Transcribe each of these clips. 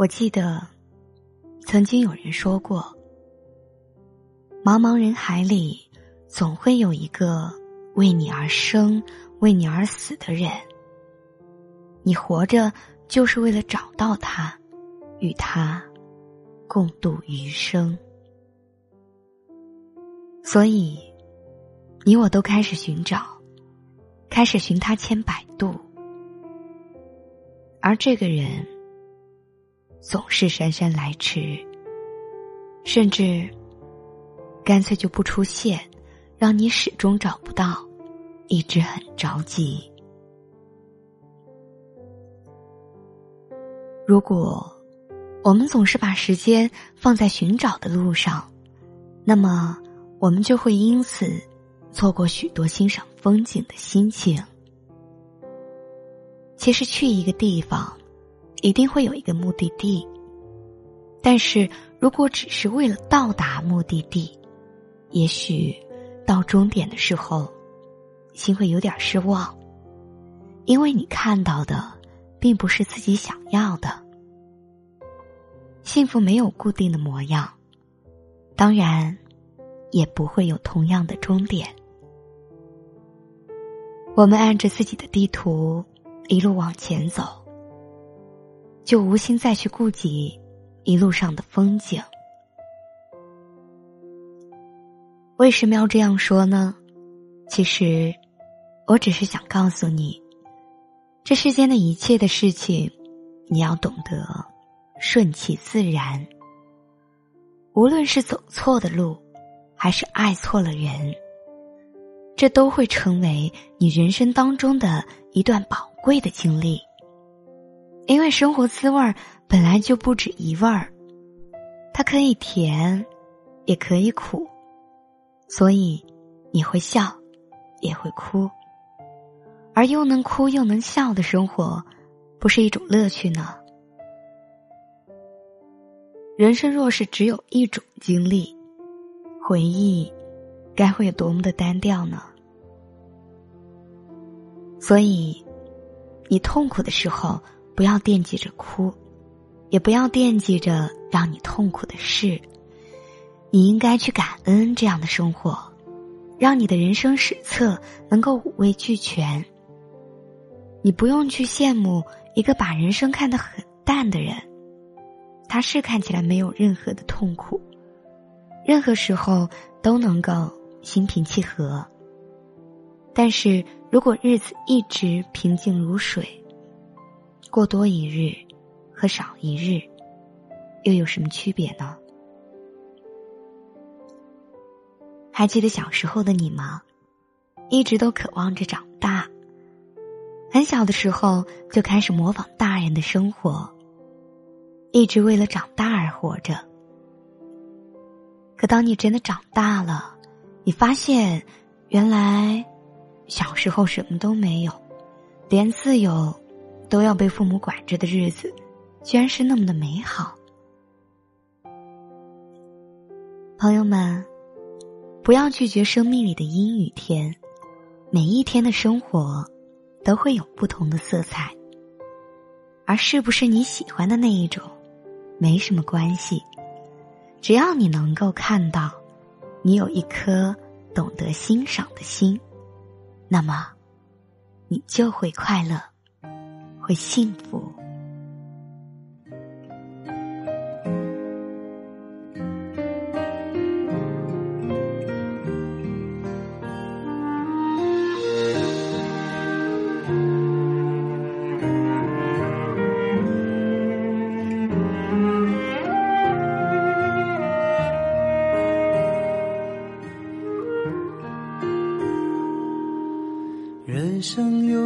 我记得，曾经有人说过，茫茫人海里，总会有一个为你而生、为你而死的人。你活着就是为了找到他，与他共度余生。所以，你我都开始寻找，开始寻他千百度，而这个人。总是姗姗来迟，甚至干脆就不出现，让你始终找不到，一直很着急。如果我们总是把时间放在寻找的路上，那么我们就会因此错过许多欣赏风景的心情。其实去一个地方。一定会有一个目的地，但是如果只是为了到达目的地，也许到终点的时候，心会有点失望，因为你看到的并不是自己想要的。幸福没有固定的模样，当然也不会有同样的终点。我们按着自己的地图一路往前走。就无心再去顾及一路上的风景。为什么要这样说呢？其实，我只是想告诉你，这世间的一切的事情，你要懂得顺其自然。无论是走错的路，还是爱错了人，这都会成为你人生当中的一段宝贵的经历。因为生活滋味儿本来就不止一味儿，它可以甜，也可以苦，所以你会笑，也会哭，而又能哭又能笑的生活，不是一种乐趣呢？人生若是只有一种经历，回忆该会有多么的单调呢？所以，你痛苦的时候。不要惦记着哭，也不要惦记着让你痛苦的事。你应该去感恩这样的生活，让你的人生史册能够五味俱全。你不用去羡慕一个把人生看得很淡的人，他是看起来没有任何的痛苦，任何时候都能够心平气和。但是如果日子一直平静如水，过多一日和少一日，又有什么区别呢？还记得小时候的你吗？一直都渴望着长大。很小的时候就开始模仿大人的生活，一直为了长大而活着。可当你真的长大了，你发现，原来小时候什么都没有，连自由。都要被父母管着的日子，居然是那么的美好。朋友们，不要拒绝生命里的阴雨天，每一天的生活都会有不同的色彩。而是不是你喜欢的那一种，没什么关系，只要你能够看到，你有一颗懂得欣赏的心，那么，你就会快乐。会幸福。人生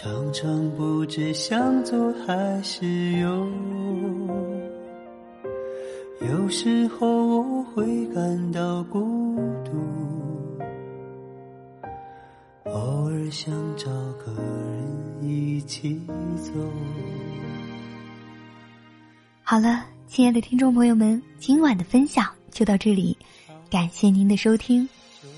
常常不知向左还是右，有时候我会感到孤独，偶尔想找个人一起走。好了，亲爱的听众朋友们，今晚的分享就到这里，感谢您的收听。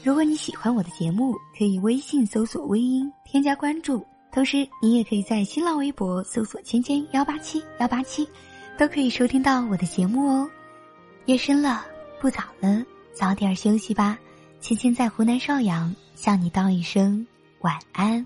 如果你喜欢我的节目，可以微信搜索“微音”添加关注。同时，你也可以在新浪微博搜索“芊芊幺八七幺八七”，都可以收听到我的节目哦。夜深了，不早了，早点休息吧。芊芊在湖南邵阳向你道一声晚安。